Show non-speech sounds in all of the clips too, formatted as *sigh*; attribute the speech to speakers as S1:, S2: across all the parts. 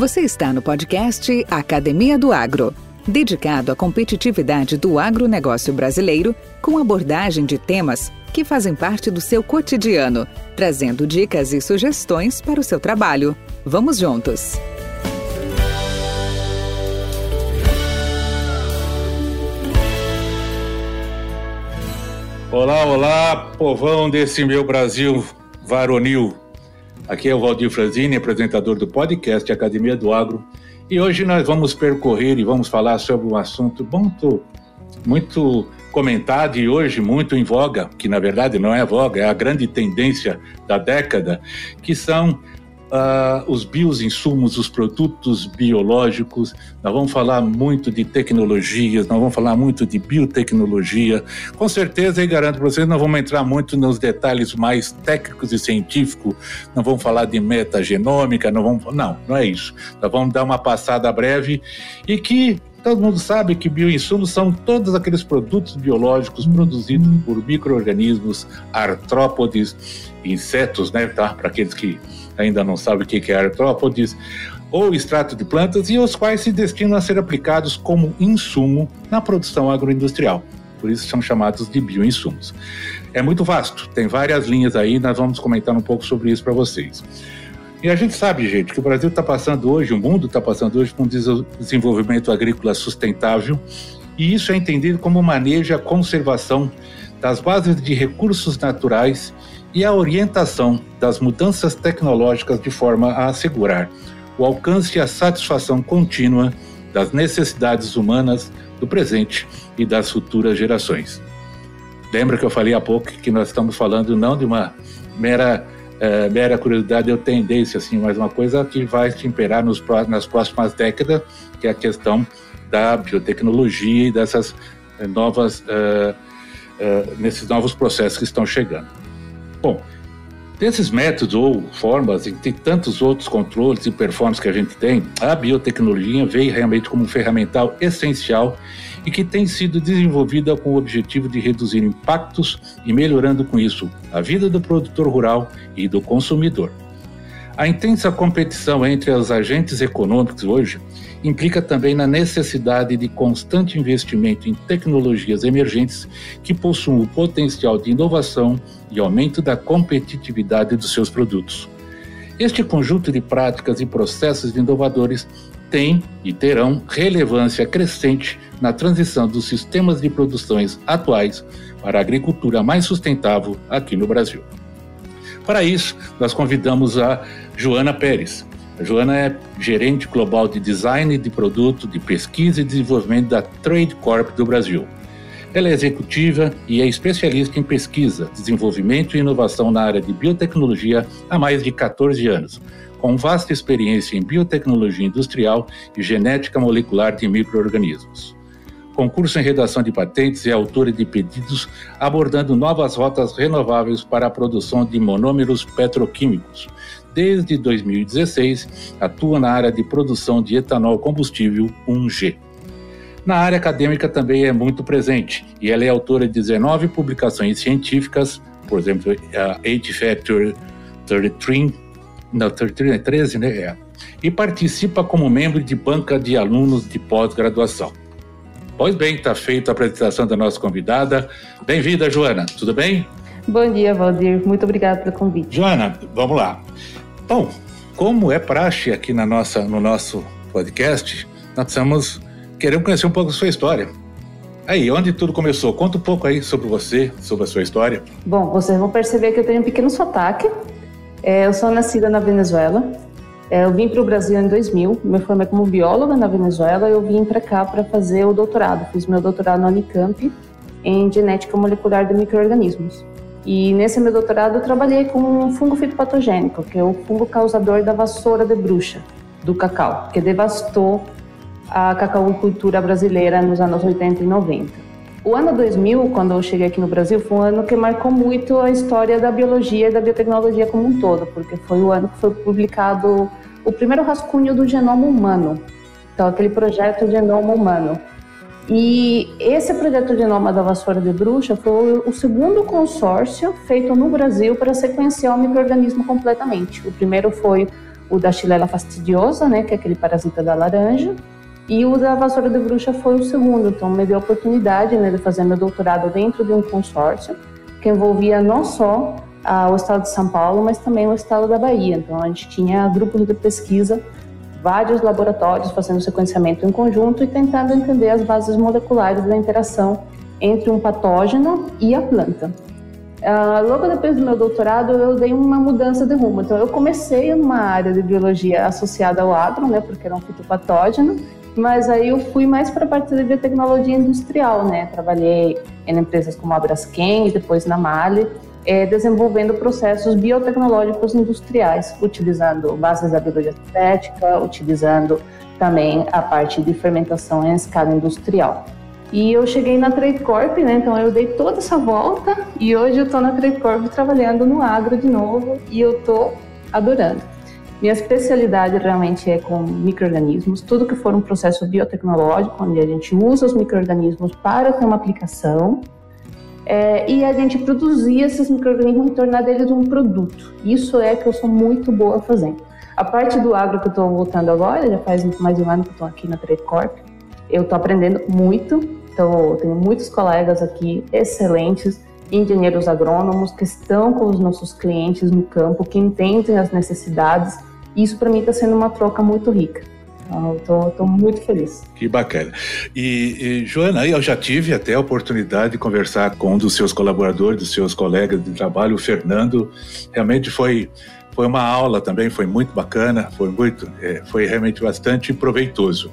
S1: Você está no podcast Academia do Agro, dedicado à competitividade do agronegócio brasileiro, com abordagem de temas que fazem parte do seu cotidiano, trazendo dicas e sugestões para o seu trabalho. Vamos juntos!
S2: Olá, olá, povão desse meu Brasil varonil. Aqui é o Valdir Franzini, apresentador do podcast Academia do Agro, e hoje nós vamos percorrer e vamos falar sobre um assunto muito, muito comentado e hoje muito em voga, que na verdade não é voga, é a grande tendência da década, que são uh, os bioinsumos, os produtos biológicos, nós vamos falar muito de tecnologias, nós vamos falar muito de biotecnologia. Com certeza, e garanto para vocês, nós vamos entrar muito nos detalhes mais técnicos e científicos, não vamos falar de metagenômica, não vamos. Não, não é isso. Nós vamos dar uma passada breve e que Todo mundo sabe que bioinsumos são todos aqueles produtos biológicos produzidos por micro-organismos, artrópodes, insetos, né? Tá? Para aqueles que ainda não sabem o que é artrópodes, ou extrato de plantas, e os quais se destinam a ser aplicados como insumo na produção agroindustrial. Por isso são chamados de bioinsumos. É muito vasto, tem várias linhas aí, nós vamos comentar um pouco sobre isso para vocês. E a gente sabe, gente, que o Brasil está passando hoje, o mundo está passando hoje por um desenvolvimento agrícola sustentável, e isso é entendido como manejo a conservação das bases de recursos naturais e a orientação das mudanças tecnológicas de forma a assegurar o alcance e a satisfação contínua das necessidades humanas do presente e das futuras gerações. Lembra que eu falei há pouco que nós estamos falando não de uma mera, é, mera curiosidade ou tendência, assim, mas uma coisa que vai se imperar nos, nas próximas décadas, que é a questão da biotecnologia e dessas é, novas, uh, uh, nesses novos processos que estão chegando. Bom, desses métodos ou formas, e tem tantos outros controles e performances que a gente tem, a biotecnologia veio realmente como um ferramental essencial e que tem sido desenvolvida com o objetivo de reduzir impactos e melhorando com isso a vida do produtor rural e do consumidor. A intensa competição entre os agentes econômicos hoje implica também na necessidade de constante investimento em tecnologias emergentes que possuam o potencial de inovação e aumento da competitividade dos seus produtos. Este conjunto de práticas e processos inovadores tem e terão relevância crescente na transição dos sistemas de produções atuais para a agricultura mais sustentável aqui no Brasil. Para isso, nós convidamos a Joana Pérez, a Joana é gerente global de design de produto, de pesquisa e desenvolvimento da Trade Corp do Brasil. Ela é executiva e é especialista em pesquisa, desenvolvimento e inovação na área de biotecnologia há mais de 14 anos, com vasta experiência em biotecnologia industrial e genética molecular de microorganismos. Concurso em redação de patentes e autora de pedidos abordando novas rotas renováveis para a produção de monômeros petroquímicos, desde 2016, atua na área de produção de etanol combustível 1G. Na área acadêmica também é muito presente e ela é autora de 19 publicações científicas, por exemplo, a 8 Factor 33, não, 33 é 13, né? É. E participa como membro de banca de alunos de pós-graduação. Pois bem, está feita a apresentação da nossa convidada. Bem-vinda, Joana. Tudo bem?
S3: Bom dia, Valdir. Muito obrigada pelo convite.
S2: Joana, vamos lá. Bom, como é praxe aqui na nossa, no nosso podcast, nós precisamos querer conhecer um pouco da sua história. Aí, onde tudo começou? Conta um pouco aí sobre você, sobre a sua história.
S3: Bom, vocês vão perceber que eu tenho um pequeno sotaque. É, eu sou nascida na Venezuela. É, eu vim para o Brasil em 2000, me formei como bióloga na Venezuela e eu vim para cá para fazer o doutorado. Fiz meu doutorado na Unicamp em genética molecular de microorganismos. E nesse meu doutorado eu trabalhei com um fungo fitopatogênico, que é o fungo causador da vassoura de bruxa do cacau, que devastou a cacaucultura brasileira nos anos 80 e 90. O ano 2000, quando eu cheguei aqui no Brasil, foi um ano que marcou muito a história da biologia e da biotecnologia como um todo, porque foi o ano que foi publicado o primeiro rascunho do genoma humano, então aquele projeto Genoma Humano, e esse projeto de Noma da Vassoura de Bruxa foi o segundo consórcio feito no Brasil para sequenciar o microorganismo completamente. O primeiro foi o da Xilela fastidiosa, né, que é aquele parasita da laranja, e o da vassoura de bruxa foi o segundo. Então, me deu a oportunidade né, de fazer meu doutorado dentro de um consórcio que envolvia não só ah, o estado de São Paulo, mas também o estado da Bahia. Então, a gente tinha grupos de pesquisa, vários laboratórios fazendo sequenciamento em conjunto e tentando entender as bases moleculares da interação entre um patógeno e a planta. Uh, logo depois do meu doutorado, eu dei uma mudança de rumo. Então, eu comecei numa área de biologia associada ao agro, né, porque era um fitopatógeno, mas aí eu fui mais para a parte de biotecnologia industrial, né? Trabalhei em empresas como a Braskem depois na Mali, eh, desenvolvendo processos biotecnológicos industriais, utilizando bases da biologia sintética, utilizando também a parte de fermentação em escala industrial. E eu cheguei na Trade Corp, né? Então eu dei toda essa volta e hoje eu estou na Trade Corp trabalhando no agro de novo e eu estou adorando. Minha especialidade realmente é com microrganismos, tudo que for um processo biotecnológico, onde a gente usa os microrganismos para ter uma aplicação é, e a gente produzir esses microrganismos e tornar deles um produto. Isso é que eu sou muito boa fazendo. A parte do agro que eu estou voltando agora, já faz mais de um ano que estou aqui na Trade Corp, eu estou aprendendo muito, então tenho muitos colegas aqui excelentes, engenheiros agrônomos que estão com os nossos clientes no campo, que entendem as necessidades isso para mim está sendo uma troca muito rica. Estou muito feliz.
S2: Que bacana. E, e, Joana, eu já tive até a oportunidade de conversar com um dos seus colaboradores, dos seus colegas de trabalho, o Fernando. Realmente foi foi uma aula também, foi muito bacana, foi muito, é, foi realmente bastante proveitoso.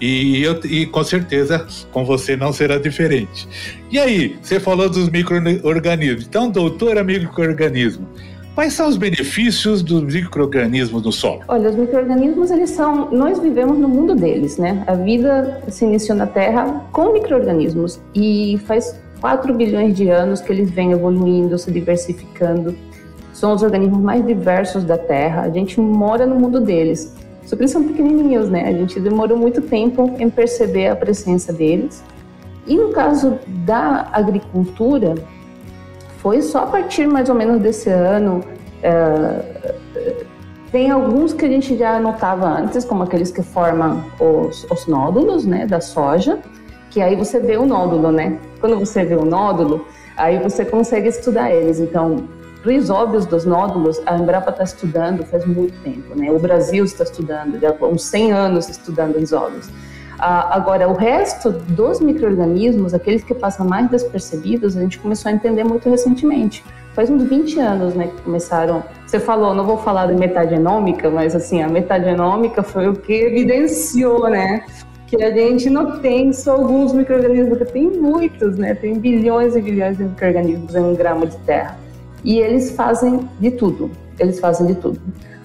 S2: E, eu, e com certeza com você não será diferente. E aí, você falou dos micro-organismos. Então, doutora micro-organismo, Quais são os benefícios dos micro-organismos no solo?
S3: Olha, os micro-organismos, eles são. Nós vivemos no mundo deles, né? A vida se iniciou na Terra com micro-organismos e faz 4 bilhões de anos que eles vêm evoluindo, se diversificando. São os organismos mais diversos da Terra. A gente mora no mundo deles. Só que eles são pequenininhos, né? A gente demorou muito tempo em perceber a presença deles. E no caso da agricultura, foi só a partir mais ou menos desse ano. É, tem alguns que a gente já notava antes, como aqueles que formam os, os nódulos né, da soja, que aí você vê o nódulo, né? Quando você vê o nódulo, aí você consegue estudar eles. Então, os óbvios dos nódulos, a Embrapa está estudando faz muito tempo, né? O Brasil está estudando, já há uns 100 anos estudando os óbvios. Ah, agora, o resto dos micro-organismos, aqueles que passam mais despercebidos, a gente começou a entender muito recentemente. Faz uns 20 anos, né, que começaram... Você falou, não vou falar de metagenômica, mas, assim, a metagenômica foi o que evidenciou, né, que a gente não tem só alguns micro-organismos, tem muitos, né, tem bilhões e bilhões de micro-organismos em um grama de terra. E eles fazem de tudo, eles fazem de tudo.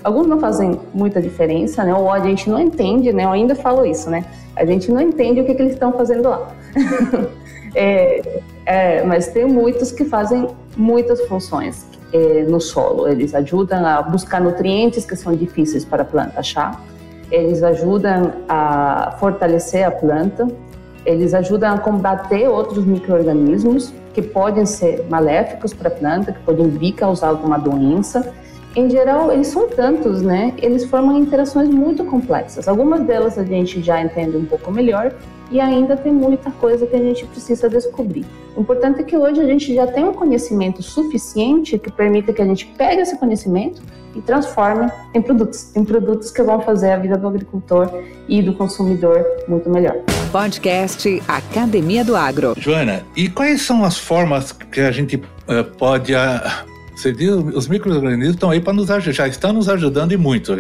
S3: Alguns não fazem muita diferença, né? Ou a gente não entende, né? Eu ainda falo isso, né? A gente não entende o que, que eles estão fazendo lá. *laughs* é, é, mas tem muitos que fazem muitas funções é, no solo. Eles ajudam a buscar nutrientes que são difíceis para a planta achar. Eles ajudam a fortalecer a planta. Eles ajudam a combater outros micro-organismos que podem ser maléficos para a planta, que podem vir causar alguma doença em geral, eles são tantos, né? Eles formam interações muito complexas. Algumas delas a gente já entende um pouco melhor e ainda tem muita coisa que a gente precisa descobrir. O importante é que hoje a gente já tem um conhecimento suficiente que permita que a gente pegue esse conhecimento e transforme em produtos, em produtos que vão fazer a vida do agricultor e do consumidor muito melhor.
S1: Podcast Academia do Agro.
S2: Joana, e quais são as formas que a gente uh, pode uh, você viu, os micro-organismos estão aí para nos ajudar, já estão nos ajudando e muito.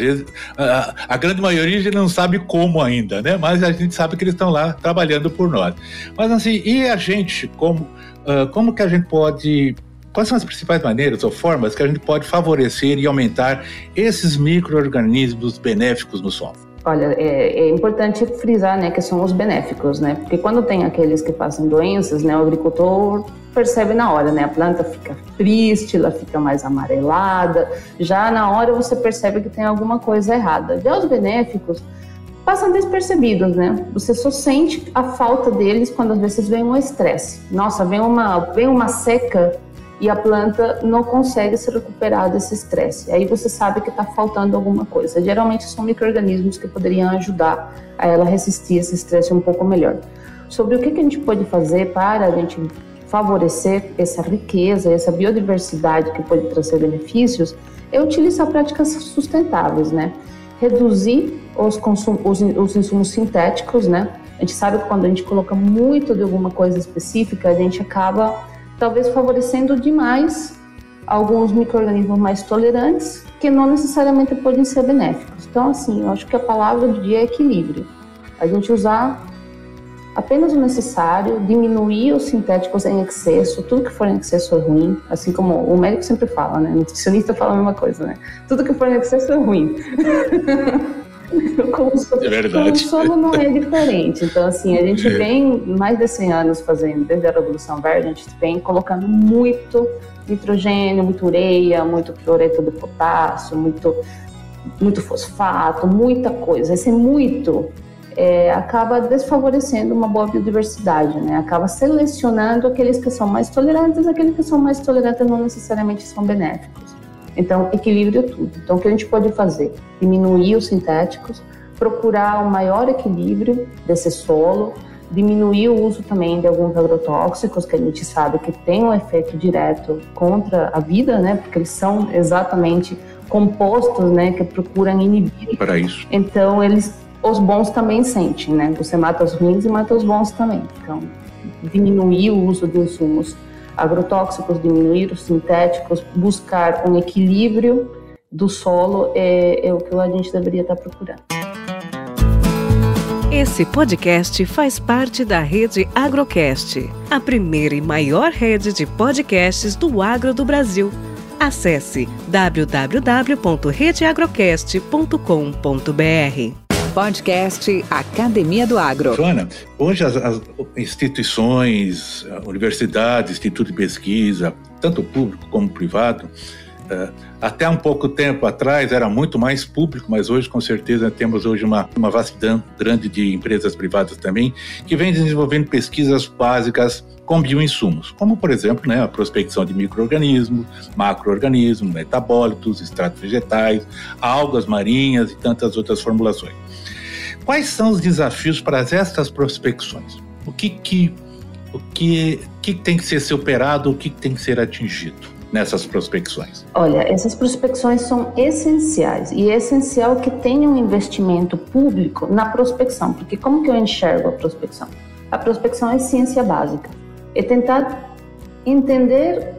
S2: A, a, grande maioria a gente não sabe como ainda, né? Mas a gente sabe que eles estão lá trabalhando por nós. Mas assim, e a gente, como, uh, como que a gente pode Quais são as principais maneiras ou formas que a gente pode favorecer e aumentar esses micro-organismos benéficos no solo?
S3: Olha, é, é, importante frisar, né, que são os benéficos, né? Porque quando tem aqueles que fazem doenças, né, o agricultor percebe na hora, né? A planta fica triste, ela fica mais amarelada. Já na hora você percebe que tem alguma coisa errada. Já os benéficos passam despercebidos, né? Você só sente a falta deles quando às vezes vem um estresse. Nossa, vem uma, vem uma seca e a planta não consegue se recuperar desse estresse. Aí você sabe que está faltando alguma coisa. Geralmente são micro-organismos que poderiam ajudar a ela resistir esse estresse um pouco melhor. Sobre o que, a gente pode fazer para a gente favorecer essa riqueza, essa biodiversidade que pode trazer benefícios, é utilizar práticas sustentáveis, né? Reduzir os, os, os insumos sintéticos, né? A gente sabe que quando a gente coloca muito de alguma coisa específica, a gente acaba talvez favorecendo demais alguns micro-organismos mais tolerantes, que não necessariamente podem ser benéficos. Então, assim, eu acho que a palavra do dia é equilíbrio. A gente usar apenas o necessário, diminuir os sintéticos em excesso, tudo que for em excesso é ruim, assim como o médico sempre fala, né? O nutricionista fala a mesma coisa, né? Tudo que for em excesso é ruim. *laughs* é verdade. o solo não é diferente. Então, assim, a gente é. vem mais de 100 anos fazendo, desde a Revolução Verde, a gente vem colocando muito nitrogênio, muito ureia, muito cloreto de potássio, muito, muito fosfato, muita coisa. Esse muito é, acaba desfavorecendo uma boa biodiversidade, né? Acaba selecionando aqueles que são mais tolerantes, aqueles que são mais tolerantes não necessariamente são benéficos. Então, equilíbrio é tudo. Então, o que a gente pode fazer? Diminuir os sintéticos, procurar um maior equilíbrio desse solo, diminuir o uso também de alguns agrotóxicos que a gente sabe que tem um efeito direto contra a vida, né? Porque eles são exatamente compostos, né, que procuram inibir.
S2: Para isso.
S3: Então, eles os bons também sentem, né? Você mata os ruins e mata os bons também. Então, diminuir o uso de insumos agrotóxicos, diminuir os sintéticos, buscar um equilíbrio do solo é, é o que a gente deveria estar procurando.
S4: Esse podcast faz parte da rede Agrocast, a primeira e maior rede de podcasts do agro do Brasil. Acesse www.redeagrocast.com.br
S1: podcast Academia do Agro.
S2: Joana, hoje as, as instituições, universidades, instituto de pesquisa, tanto público como privado, uh, até um pouco tempo atrás era muito mais público, mas hoje com certeza temos hoje uma, uma vastidão grande de empresas privadas também que vem desenvolvendo pesquisas básicas com bioinsumos, como por exemplo né, a prospecção de micro-organismos, macro-organismos, metabólitos, extratos vegetais, algas marinhas e tantas outras formulações. Quais são os desafios para estas prospecções? O que, que, o que, que tem que ser superado, o que tem que ser atingido? nessas prospecções?
S3: Olha, essas prospecções são essenciais e é essencial que tenha um investimento público na prospecção, porque como que eu enxergo a prospecção? A prospecção é ciência básica, é tentar entender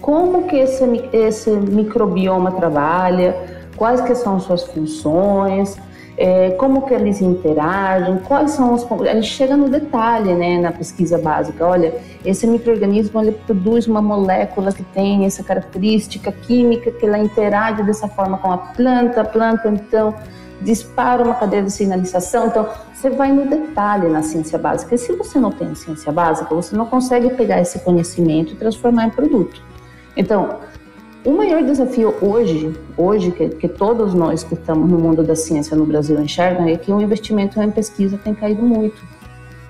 S3: como que esse, esse microbioma trabalha, quais que são suas funções, é, como que eles interagem, quais são os... A gente chega no detalhe, né, na pesquisa básica. Olha, esse microorganismo ele produz uma molécula que tem essa característica química que ela interage dessa forma com a planta, a planta então dispara uma cadeia de sinalização. Então, você vai no detalhe na ciência básica. E se você não tem ciência básica, você não consegue pegar esse conhecimento e transformar em produto. Então, o maior desafio hoje, hoje que, que, todos nós que estamos no mundo da ciência no Brasil enxergam, é que o investimento em pesquisa tem caído muito.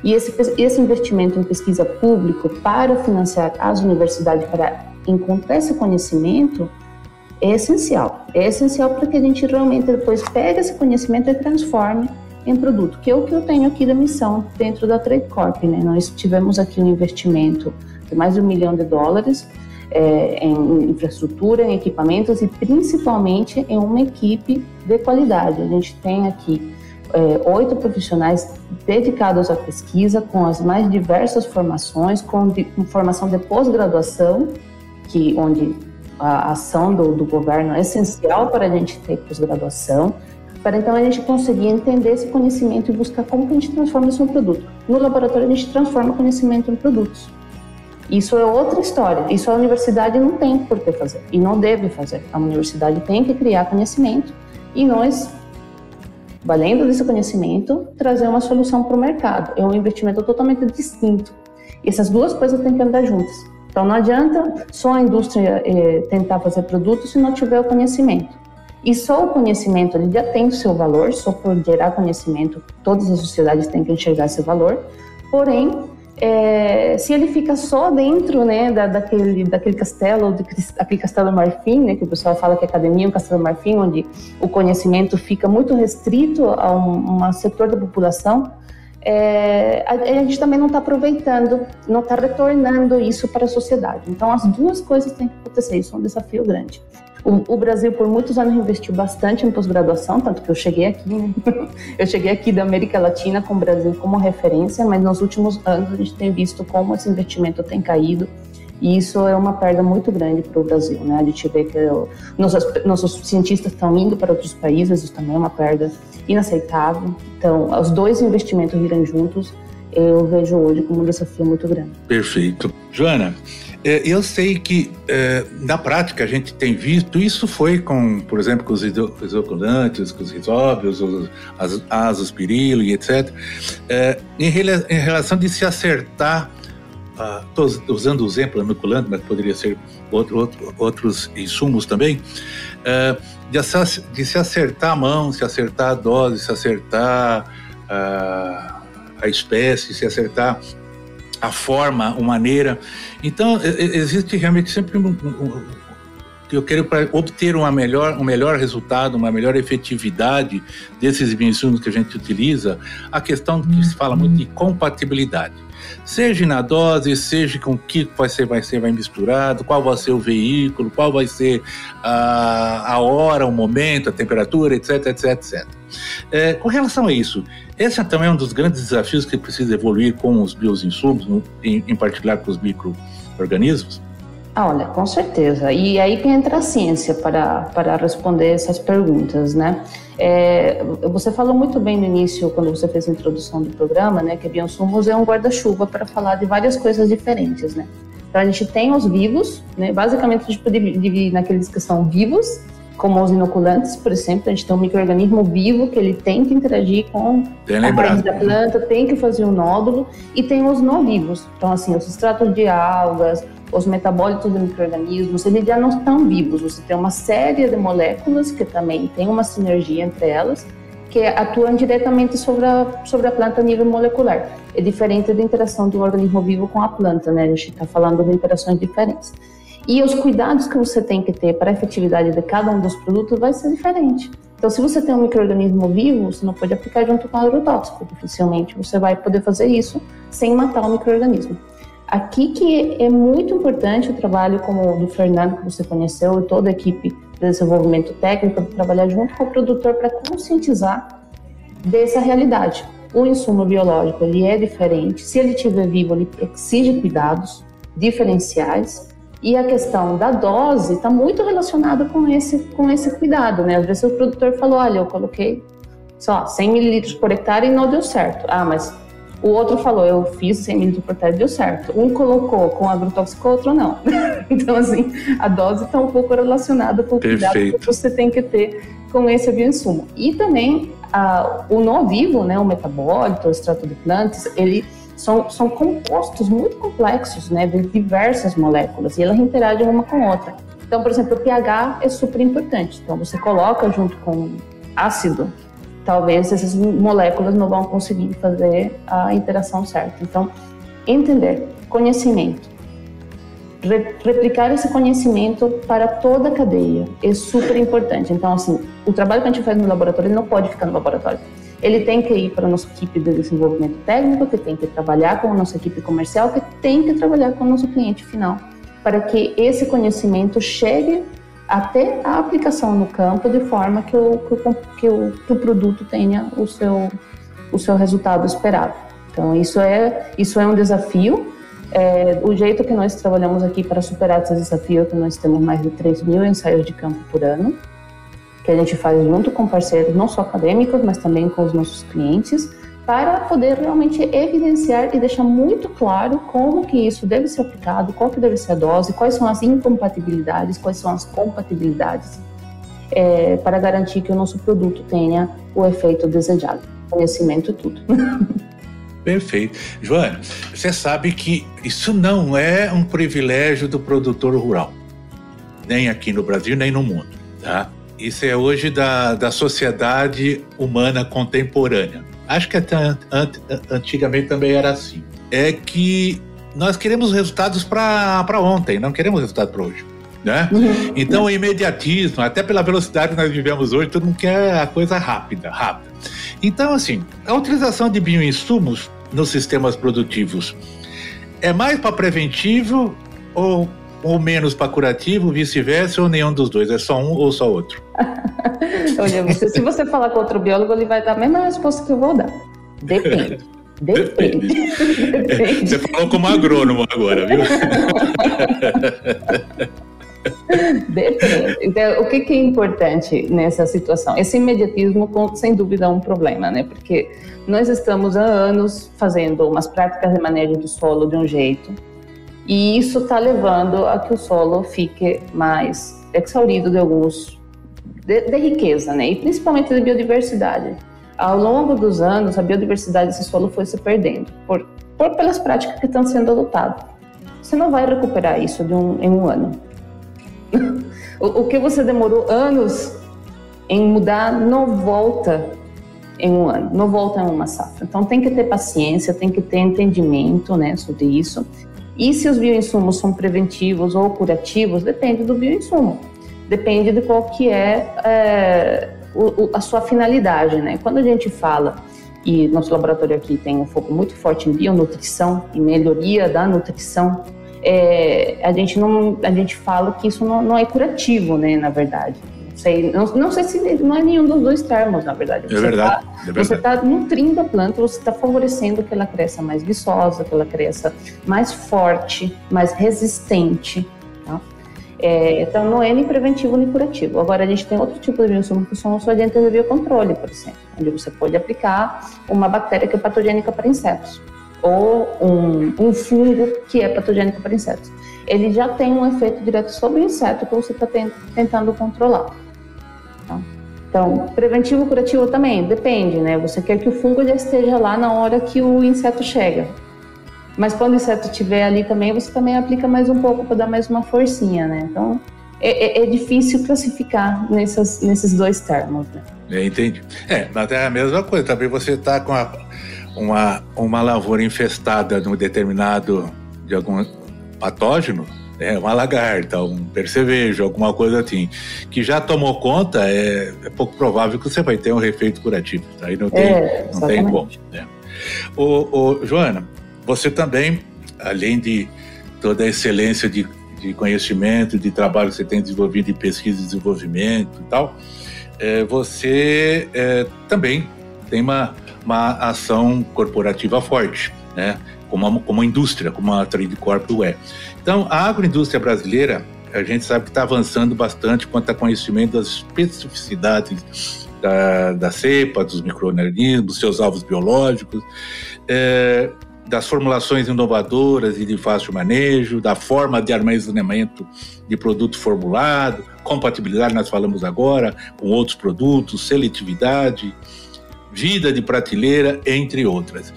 S3: E esse, esse investimento em pesquisa público para financiar as universidades, para encontrar esse conhecimento, é essencial. É essencial para que a gente realmente depois pegue esse conhecimento e transforme em produto, que é o que eu tenho aqui da missão dentro da Trade Corp. Né? Nós tivemos aqui um investimento de mais de um milhão de dólares é, em infraestrutura, em equipamentos e principalmente em uma equipe de qualidade. A gente tem aqui é, oito profissionais dedicados à pesquisa, com as mais diversas formações, com, de, com formação de pós-graduação, que onde a ação do, do governo é essencial para a gente ter pós-graduação, para então a gente conseguir entender esse conhecimento e buscar como que a gente transforma isso em produto. No laboratório a gente transforma conhecimento em produtos. Isso é outra história. Isso a universidade não tem por que fazer e não deve fazer. A universidade tem que criar conhecimento e nós, valendo desse conhecimento, trazer uma solução para o mercado. É um investimento totalmente distinto. E essas duas coisas têm que andar juntas. Então não adianta só a indústria eh, tentar fazer produtos se não tiver o conhecimento. E só o conhecimento ele já tem o seu valor, só por gerar conhecimento, todas as sociedades têm que enxergar esse valor. Porém, é, se ele fica só dentro né, da, daquele, daquele castelo, daquele castelo marfim, né, que o pessoal fala que a academia é um castelo marfim, onde o conhecimento fica muito restrito a um, um setor da população, é, a, a, gente também não está aproveitando, não está retornando isso para a sociedade. Então, as duas coisas têm que acontecer, isso é um desafio grande. O, o Brasil, por muitos anos, investiu bastante em pós-graduação, tanto que eu cheguei aqui, né? *laughs* eu cheguei aqui da América Latina com o Brasil como referência, mas nos últimos anos a gente tem visto como esse investimento tem caído, e isso é uma perda muito grande para o Brasil, né? A gente vê que nossos, nossos cientistas estão indo para outros países, isso também é uma perda inaceitável. Então, os dois investimentos irem juntos, eu vejo hoje como um desafio muito grande.
S2: Perfeito. Joana, é, eu sei que é, na prática a gente tem visto, isso foi com, por exemplo, com os isoculantes, com os risóbios, os asos pirilo e etc., é, em, relação de se acertar, estou uh, usando o exemplo inoculante, mas poderia ser outro, outro, outros insumos também, uh, de, de, se acertar a mão, se acertar a dose, se acertar uh, a espécie, se acertar a forma, a maneira. Então, existe realmente sempre um, um, eu quero para obter uma melhor, um melhor resultado, uma melhor efetividade desses insumos que a gente utiliza, a questão que se fala muito de compatibilidade. Seja na dose, seja com o que vai ser, vai ser vai misturado, qual vai ser o veículo, qual vai ser a, a hora, o momento, a temperatura, etc, etc, etc. É, com relação a isso, esse é também um dos grandes desafios que precisa evoluir com os bioinsumos, em, em particular com os micro-organismos?
S3: Ah, olha, com certeza. E aí que entra a ciência para, para responder essas perguntas, né? É, você falou muito bem no início, quando você fez a introdução do programa, né, que bioinsumos é um guarda-chuva para falar de várias coisas diferentes, né? Então a gente tem os vivos, né? Basicamente a gente pode dividir naqueles que são vivos, como os inoculantes, por exemplo, a gente tem um microorganismo vivo que ele tem que interagir com a da planta, tem que fazer um nódulo, e tem os não vivos, então assim, os extratos de algas, os metabólitos do microorganismos, eles já não estão vivos. Você tem uma série de moléculas que também tem uma sinergia entre elas, que atuam diretamente sobre a, sobre a planta a nível molecular. É diferente da interação de um organismo vivo com a planta, né? A gente está falando de interações diferentes. E os cuidados que você tem que ter para a efetividade de cada um dos produtos vai ser diferente. Então, se você tem um microorganismo vivo, você não pode aplicar junto com agrotóxico. Dificilmente você vai poder fazer isso sem matar o microorganismo. Aqui que é muito importante o trabalho como o do Fernando, que você conheceu, e toda a equipe de desenvolvimento técnico, trabalhar junto com o produtor para conscientizar dessa realidade. O insumo biológico ele é diferente, se ele estiver vivo, ele exige cuidados diferenciais, e a questão da dose está muito relacionada com esse, com esse cuidado, né? Às vezes o produtor falou, olha, eu coloquei só 100 mililitros por hectare e não deu certo. Ah, mas o outro falou, eu fiz 100 ml por hectare, deu certo. Um colocou com agrotóxico, outro não. *laughs* então, assim, a dose está um pouco relacionada com o cuidado que você tem que ter com esse bioinsumo. E também a, o nó vivo, né, o metabólito, o extrato de plantas, ele são, são compostos muito complexos, né, de diversas moléculas, e elas interagem uma com outra. Então, por exemplo, o pH é super importante. Então, você coloca junto com ácido talvez essas moléculas não vão conseguir fazer a interação certa. Então, entender, conhecimento, replicar esse conhecimento para toda a cadeia é super importante. Então, assim, o trabalho que a gente faz no laboratório não pode ficar no laboratório. Ele tem que ir para a nossa equipe de desenvolvimento técnico, que tem que trabalhar com a nossa equipe comercial, que tem que trabalhar com o nosso cliente final, para que esse conhecimento chegue até a aplicação no campo de forma que o, que o, que o, produto tenha o seu, o seu resultado esperado. Então, isso é, isso é um desafio. É, o jeito que nós trabalhamos aqui para superar esse desafio é que nós temos mais de 3 mil ensaios de campo por ano, que a gente faz junto com parceiros, não só acadêmicos, mas também com os nossos clientes, para poder realmente evidenciar e deixar muito claro como que isso deve ser aplicado, qual que deve ser a dose, quais são as incompatibilidades, quais são as compatibilidades, é, para garantir que o nosso produto tenha o efeito desejado. Conhecimento tudo. *laughs*
S2: Perfeito. Joana, você sabe que isso não é um privilégio do produtor rural, nem aqui no Brasil, nem no mundo, tá? Isso é hoje da, da sociedade humana contemporânea. Acho que até antigamente também era assim. é que nós queremos resultados para ontem, não queremos resultado para hoje. Né? Uhum. Então, o imediatismo, até pela velocidade que nós vivemos hoje, todo mundo quer a coisa rápida, rápida. Então, assim, a utilização de bioinsumos nos sistemas produtivos é mais para preventivo ou, ou menos para curativo, vice-versa, ou nenhum dos dois? É só um ou só outro? *laughs*
S3: Olha, você, se você falar com outro biólogo, ele vai dar a mesma resposta que eu vou dar. Depende. *laughs* Depende.
S2: Depende. Você falou como agrônomo agora, viu? *laughs*
S3: Depende. Então, o que, que, é importante nessa situação? Esse imediatismo, sem dúvida, é um problema, né? Porque nós estamos há anos fazendo umas práticas de manejo do solo de um jeito, e isso está levando a que o solo fique mais exaurido de alguns de, de riqueza, né? E principalmente de biodiversidade. Ao longo dos anos, a biodiversidade desse solo foi se perdendo por, por pelas práticas que estão sendo adotadas. Você não vai recuperar isso um, em um ano. *laughs* o, o que você demorou anos em mudar não volta em um ano, não volta em uma safra. Então tem que ter paciência, tem que ter entendimento né, sobre isso. E se os bioinsumos são preventivos ou curativos, depende do bioinsumo. Depende de qual que é, é o, a sua finalidade, né? Quando a gente fala, e nosso laboratório aqui tem um foco muito forte em bionutrição e melhoria da nutrição, é, a gente não a gente fala que isso não, não é curativo, né? Na verdade, sei, não, não, sei se não é nenhum dos dois termos, na verdade.
S2: Você é verdade. Tá,
S3: é verdade. Você está nutrindo a planta, você está favorecendo que ela cresça mais viçosa, que ela cresça mais forte, mais resistente. Tá? É, então, não é nem preventivo nem curativo. Agora, a gente tem outro tipo de bioinsumo que são os agentes de biocontrole, por exemplo, onde você pode aplicar uma bactéria que é patogênica para insetos ou um, um fungo que é patogênico para insetos. Ele já tem um efeito direto sobre o inseto que você está tentando controlar. Então, preventivo curativo também, depende, né? Você quer que o fungo já esteja lá na hora que o inseto chega. Mas quando o inseto estiver ali também, você também aplica mais um pouco para dar mais uma forcinha, né? Então, é, é, é difícil classificar nesses, nesses dois termos, né?
S2: É, entendi. É, mas é a mesma coisa. Também você está com a, uma, uma lavoura infestada num determinado de algum patógeno, é uma lagarta, um percevejo, alguma coisa assim, que já tomou conta, é, é pouco provável que você vai ter um efeito curativo. Tá? Aí não tem, é, não tem como. Né? O, o, Joana, você também, além de toda a excelência de, de conhecimento, de trabalho que você tem desenvolvido em pesquisa e desenvolvimento e tal, é, você é, também tem uma, uma ação corporativa forte, né? como, a, como a indústria, como a Trade Corp é. Então, a agroindústria brasileira, a gente sabe que está avançando bastante quanto a conhecimento das especificidades da, da cepa, dos micro-organismos, seus alvos biológicos. É, das formulações inovadoras e de fácil manejo, da forma de armazenamento de produto formulado, compatibilidade, nós falamos agora, com outros produtos, seletividade, vida de prateleira, entre outras.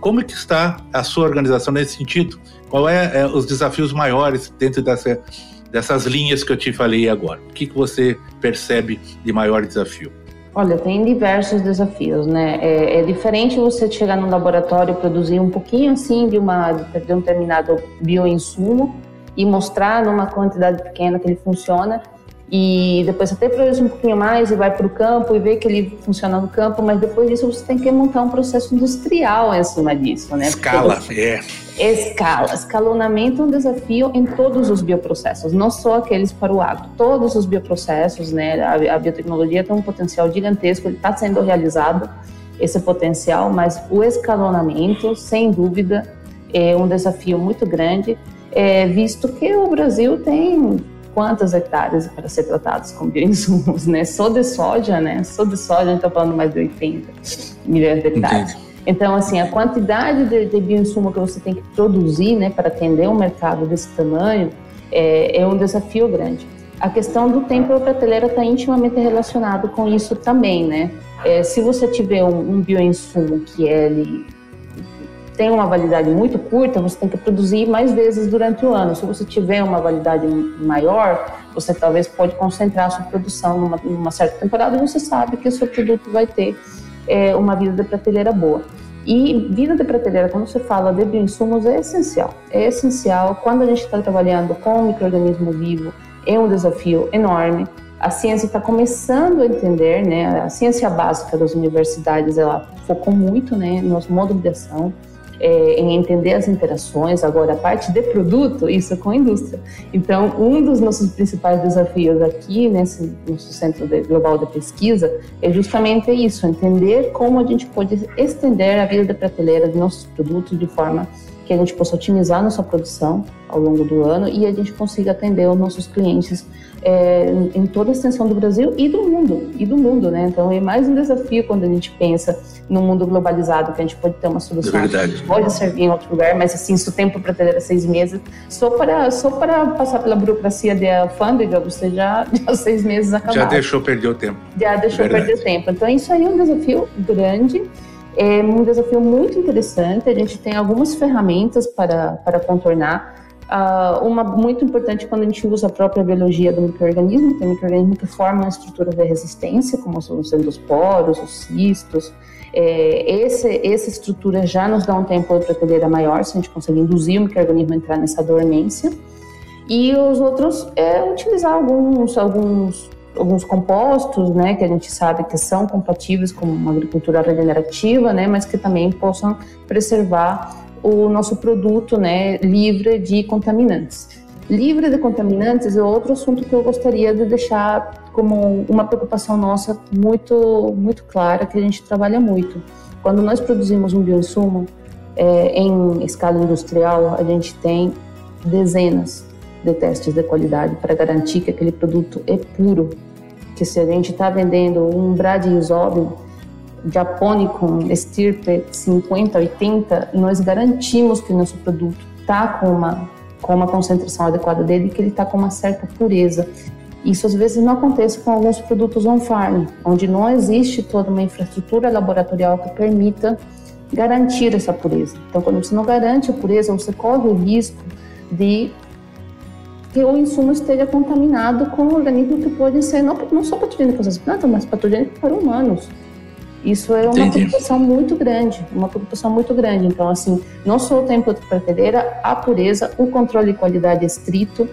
S2: Como é que está a sua organização nesse sentido? Qual é, é os desafios maiores dentro dessa, dessas linhas que eu te falei agora? O que, que você percebe de maior desafio?
S3: Olha, tem diversos desafios, né? É, é, diferente você chegar no laboratório produzir um pouquinho assim de, uma, de um determinado bioinsumo e mostrar numa quantidade pequena que ele funciona e depois até produz um pouquinho mais e vai para o campo e vê que ele funciona no campo, mas depois disso você tem que montar um processo industrial em cima disso, né?
S2: Escala, é.
S3: Escala. Escalonamento é um desafio em todos os bioprocessos, não só aqueles para o agro. Todos os bioprocessos, né? A, a biotecnologia tem um potencial gigantesco, ele está sendo realizado, esse potencial, mas o escalonamento, sem dúvida, é um desafio muito grande, é, visto que o Brasil tem quantas hectares para ser tratados com bioinsumos, né? Só de soja, né? Só de soja a gente está falando mais de 80 milhões de hectares. Entendi. Então, assim, a quantidade de, de bioinsumo que você tem que produzir, né, para atender um mercado desse tamanho, é, é um desafio grande. A questão do tempo da prateleira está intimamente relacionado com isso também, né? É, se você tiver um, um bioinsumo que ele tem uma validade muito curta, você tem que produzir mais vezes durante o ano. Se você tiver uma validade maior, você talvez pode concentrar a sua produção numa, numa certa temporada e você sabe que o seu produto vai ter é, uma vida de prateleira boa. E vida de prateleira, quando você fala de bioinsumos, é essencial. É essencial. Quando a gente está trabalhando com microorganismo vivo, é um desafio enorme. A ciência está começando a entender, né? A ciência básica das universidades, ela focou muito, né, nos modos de ação é, em entender as interações. Agora, a parte de produto, isso é com a indústria. Então, um dos nossos principais desafios aqui nesse nosso Centro de, Global de Pesquisa é justamente isso, entender como a gente pode estender a vida de prateleira de nossos produtos de forma que a gente possa otimizar nossa produção ao longo do ano e a gente consiga atender os nossos clientes é, em toda a extensão do Brasil e do mundo, e do mundo, né? Então é mais um desafio quando a gente pensa no mundo globalizado, que a gente pode ter uma solução
S2: é
S3: que pode servir em outro lugar, mas assim, se o tempo para ter é seis meses, só para, só para passar pela burocracia da alfândega, você já, *laughs* já seis meses acabaram.
S2: Já deixou perder o tempo.
S3: Já deixou Verdade. perder tempo. Então isso aí é um desafio grande, é um desafio muito interessante. A gente tem algumas ferramentas para, para contornar. Uh, uma muito importante quando a gente usa a própria biologia do microorganismo, tem microorganismo que forma uma estrutura de resistência, como sendo os poros, os cistos. É, esse, essa estrutura já nos dá um tempo de prateleira maior, se a gente conseguir induzir o microorganismo a entrar nessa dormência. E os outros é utilizar alguns, alguns alguns compostos, né, que a gente sabe que são compatíveis com uma agricultura regenerativa, né, mas que também possam preservar o nosso produto, né, livre de contaminantes. Livre de contaminantes é outro assunto que eu gostaria de deixar como uma preocupação nossa muito muito clara que a gente trabalha muito. Quando nós produzimos um bioinsumo é, em escala industrial, a gente tem dezenas de testes de qualidade para garantir que aquele produto é puro. Que se a gente está vendendo um Bradisóbio Japonicum estirpe 50, 80, nós garantimos que o nosso produto está com uma, com uma concentração adequada dele e que ele está com uma certa pureza. Isso às vezes não acontece com alguns produtos on-farm, onde não existe toda uma infraestrutura laboratorial que permita garantir essa pureza. Então, quando você não garante a pureza, você corre o risco de que o insumo esteja contaminado com organismos que podem ser não, não só patogênicos para as plantas, mas patogênicos para humanos. Isso é uma Entendi. preocupação muito grande, uma preocupação muito grande. Então, assim, não só o tempo de prateleira, a pureza, o controle de qualidade estrito,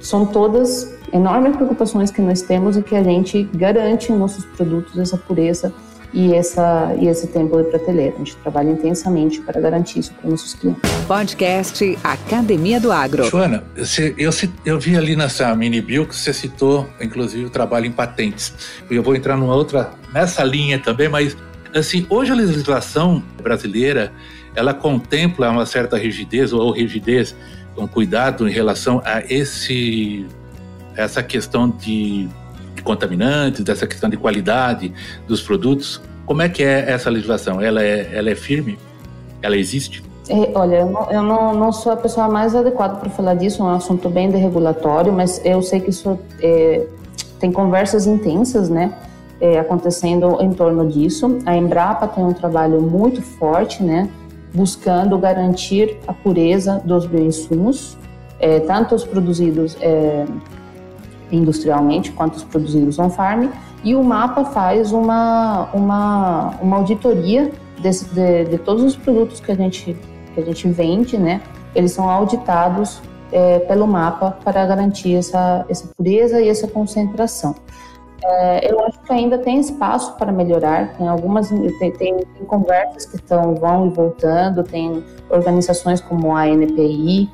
S3: são todas enormes preocupações que nós temos e que a gente garante em nossos produtos essa pureza e, essa, e esse tempo de prateleira. A gente trabalha intensamente para garantir isso para nossos clientes.
S1: Podcast Academia do Agro.
S2: Joana, você, eu, eu vi ali nessa mini bio que você citou, inclusive, o trabalho em patentes. Eu vou entrar numa outra, nessa linha também, mas assim, hoje a legislação brasileira, ela contempla uma certa rigidez ou rigidez, um cuidado em relação a esse essa questão de de contaminantes, dessa questão de qualidade dos produtos. Como é que é essa legislação? Ela é, ela é firme? Ela existe?
S3: É, olha, eu, não, eu não, não, sou a pessoa mais adequada para falar disso, é um assunto bem deregulatório, mas eu sei que isso é, tem conversas intensas, né, é, acontecendo em torno disso. A Embrapa tem um trabalho muito forte, né, buscando garantir a pureza dos bioinsumos, é, tanto os produzidos é, industrialmente quanto os produzidos on-farm, e o mapa faz uma, uma, uma auditoria desse, de, de, todos os produtos que a gente, que a gente vende, né? Eles são auditados é, pelo mapa para garantir essa, essa pureza e essa concentração. É, eu acho que ainda tem espaço para melhorar. Tem algumas tem, tem, tem, conversas que estão vão e voltando. Tem organizações como a NPI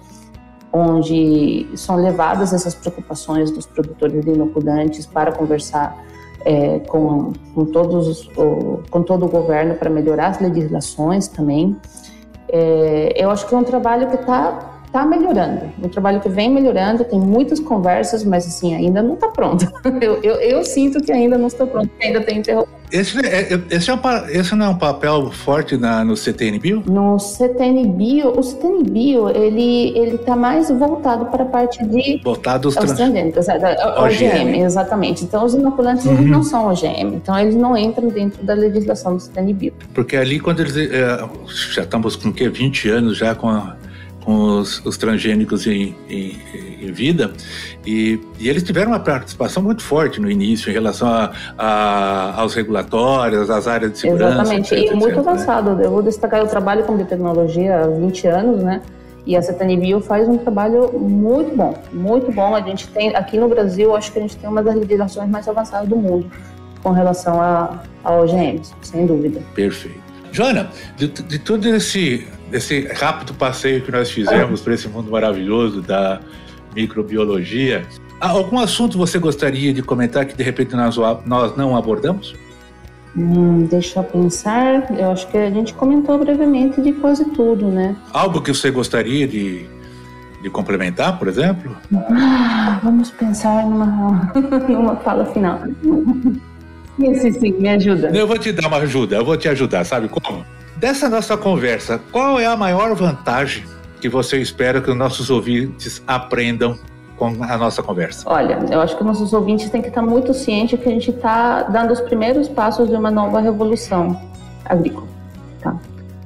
S3: onde são levadas essas preocupações dos produtores de inoculantes para conversar é, com, com, todos, com todo o governo para melhorar as legislações também. É, eu acho que é um trabalho que está tá melhorando, um trabalho que vem melhorando, tem muitas conversas, mas assim, ainda não está pronto. *laughs* Eu, eu, eu, sinto que ainda não está pronto, ainda tem interrupção
S2: esse, é, é, esse, é um, esse não é um papel forte na, no CTN Bio?
S3: No CTN Bio, o CTN Bio, ele, ele tá mais voltado para a parte de...
S2: Voltado aos,
S3: aos transgênicos, é, OGM, exatamente. Então, os inoculantes uhum. não são OGM, então eles não entram dentro da legislação do CTN Bio.
S2: Porque ali, quando eles... É, já estamos com o quê? 20 anos já com a, com os, os transgênicos em, em, em vida, e, e, eles tiveram uma participação muito forte no início em relação a, a, aos regulatórios, às áreas de segurança.
S3: Exatamente, etc, e muito etc, avançado. Né? Eu vou destacar, eu trabalho com biotecnologia há 20 anos, né? E a Cetanibio faz um trabalho muito bom, muito bom. A gente tem, aqui no Brasil, acho que a gente tem uma das legislações mais avançadas do mundo com relação a, a OGMs, sem dúvida.
S2: Perfeito. Joana, de, de todo esse, esse rápido passeio que nós fizemos por esse mundo maravilhoso da microbiologia, algum assunto você gostaria de comentar que de repente nós, nós não abordamos?
S3: Hum, deixa eu pensar. Eu acho que a gente comentou brevemente de quase tudo, né?
S2: Algo que você gostaria de, de complementar, por exemplo?
S3: Ah, vamos pensar numa, *laughs* numa fala final. *laughs* Sim, sim, me ajuda.
S2: Eu vou te dar uma ajuda, eu vou te ajudar, sabe como? Dessa nossa conversa, qual é a maior vantagem que você espera que os nossos ouvintes aprendam com a nossa conversa?
S3: Olha, eu acho que nossos ouvintes têm que estar muito cientes que a gente está dando os primeiros passos de uma nova revolução agrícola. Tá?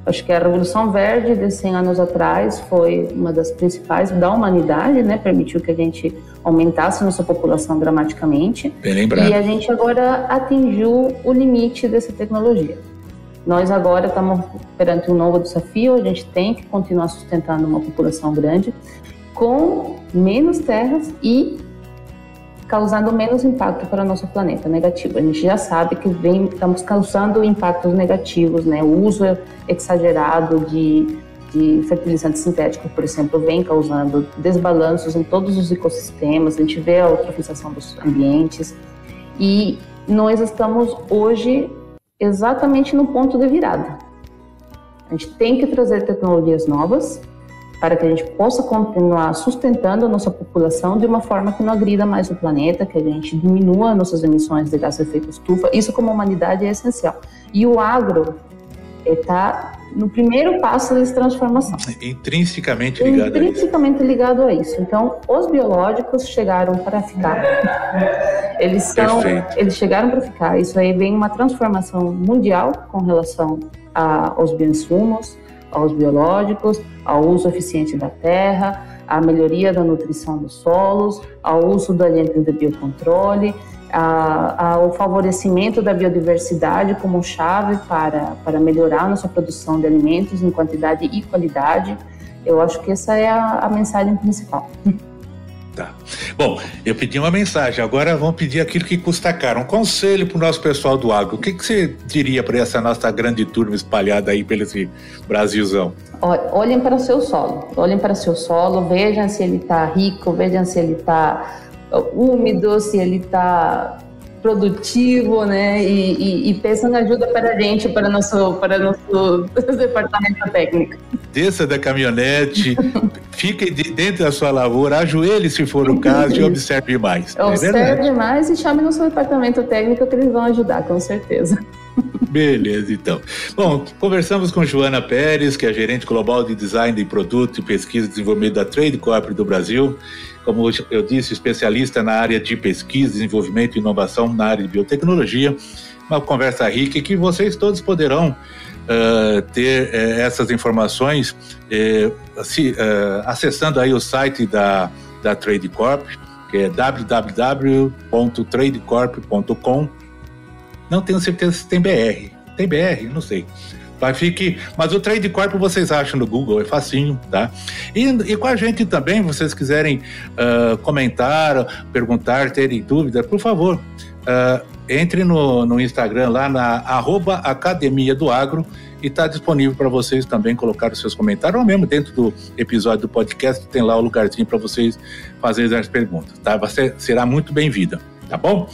S3: Acho que a Revolução Verde de 100 anos atrás foi uma das principais da humanidade, né? Permitiu que a gente aumentasse nossa população dramaticamente.
S2: Bem lembrado.
S3: E a gente agora atingiu o limite dessa tecnologia. Nós agora estamos perante um novo desafio, a gente tem que continuar sustentando uma população grande, com menos terras e causando menos impacto para o nosso planeta negativo. A gente já sabe que vem, estamos causando impactos negativos, né? O uso exagerado de, de fertilizantes sintéticos, por exemplo, vem causando desbalanços em todos os ecossistemas. A gente vê a eutrofização dos ambientes e nós estamos hoje exatamente no ponto de virada. A gente tem que trazer tecnologias novas para que a gente possa continuar sustentando a nossa população de uma forma que não agrida mais o planeta, que a gente diminua nossas emissões de gás de efeito estufa. Isso, como humanidade, é essencial. E o agro está no primeiro passo dessa transformação.
S2: Intrinsecamente ligado
S3: Intrinsecamente a ligado a isso. Então, os biológicos chegaram para ficar. Eles são, eles chegaram para ficar. Isso aí vem uma transformação mundial com relação a, aos bioinsumos, aos biológicos, ao uso eficiente da terra, à melhoria da nutrição dos solos, ao uso do aliento de biocontrole, ao favorecimento da biodiversidade como chave para, para melhorar nossa produção de alimentos em quantidade e qualidade. Eu acho que essa é a, a mensagem principal. *laughs*
S2: Tá. Bom, eu pedi uma mensagem, agora vamos pedir aquilo que custa caro. Um conselho para o nosso pessoal do agro. O que, que você diria para essa nossa grande turma espalhada aí pelo Brasilzão?
S3: Olhem para o seu solo, olhem para o seu solo, vejam se ele está rico, vejam se ele está úmido, se ele está produtivo, né? E, e, e peça na ajuda para a gente, para nosso, para nosso *laughs* departamento técnico.
S2: Desça da caminhonete, *laughs* fique dentro da sua lavoura, ajoelhe se for o caso e *laughs* observe mais.
S3: É observe é mais e chame no seu departamento técnico que eles vão ajudar, com certeza.
S2: Beleza, então. Bom, conversamos com Joana Pérez, que é gerente global de design de produto e pesquisa e desenvolvimento da Trade Corp do Brasil como eu disse, especialista na área de pesquisa, desenvolvimento e inovação na área de biotecnologia. Uma conversa rica que vocês todos poderão uh, ter uh, essas informações uh, se, acessando aí o site da, da Trade Corp, que é www.tradecorp.com. Não tenho certeza se tem BR. Tem BR? Não sei. Tá? Fique, mas o Trade Corp vocês acham no Google, é facinho, tá? E, e com a gente também, vocês quiserem uh, comentar, perguntar, terem dúvida, por favor, uh, entre no, no Instagram lá na arroba Academia do Agro e está disponível para vocês também colocar os seus comentários, ou mesmo dentro do episódio do podcast tem lá o lugarzinho para vocês fazerem as perguntas, tá? Você será muito bem-vinda, tá bom?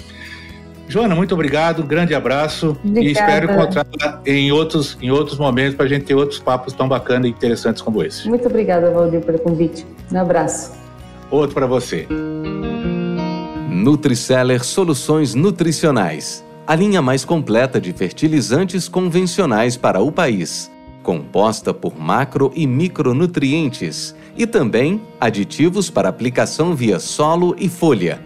S2: Joana, muito obrigado, grande abraço Obrigada. e espero encontrá-la em outros, em outros momentos para a gente ter outros papos tão bacanas e interessantes como esse.
S3: Muito obrigada, Valdir, pelo convite. Um abraço.
S2: Outro para você.
S5: Nutriceller Soluções Nutricionais. A linha mais completa de fertilizantes convencionais para o país. Composta por macro e micronutrientes e também aditivos para aplicação via solo e folha,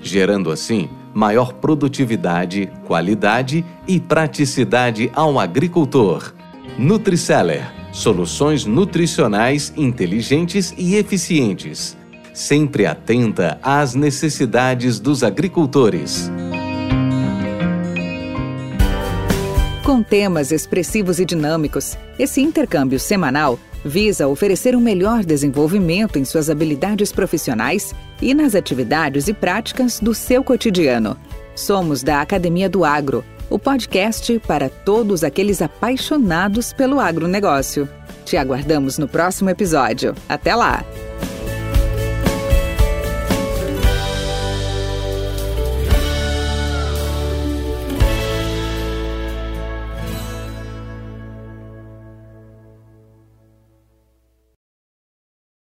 S5: gerando assim maior produtividade, qualidade e praticidade ao agricultor. Nutriceller Soluções nutricionais inteligentes e eficientes, sempre atenta às necessidades dos agricultores.
S1: Com temas expressivos e dinâmicos, esse intercâmbio semanal visa oferecer um melhor desenvolvimento em suas habilidades profissionais e nas atividades e práticas do seu cotidiano. Somos da Academia do Agro, o podcast para todos aqueles apaixonados pelo agronegócio. Te aguardamos no próximo episódio. Até lá!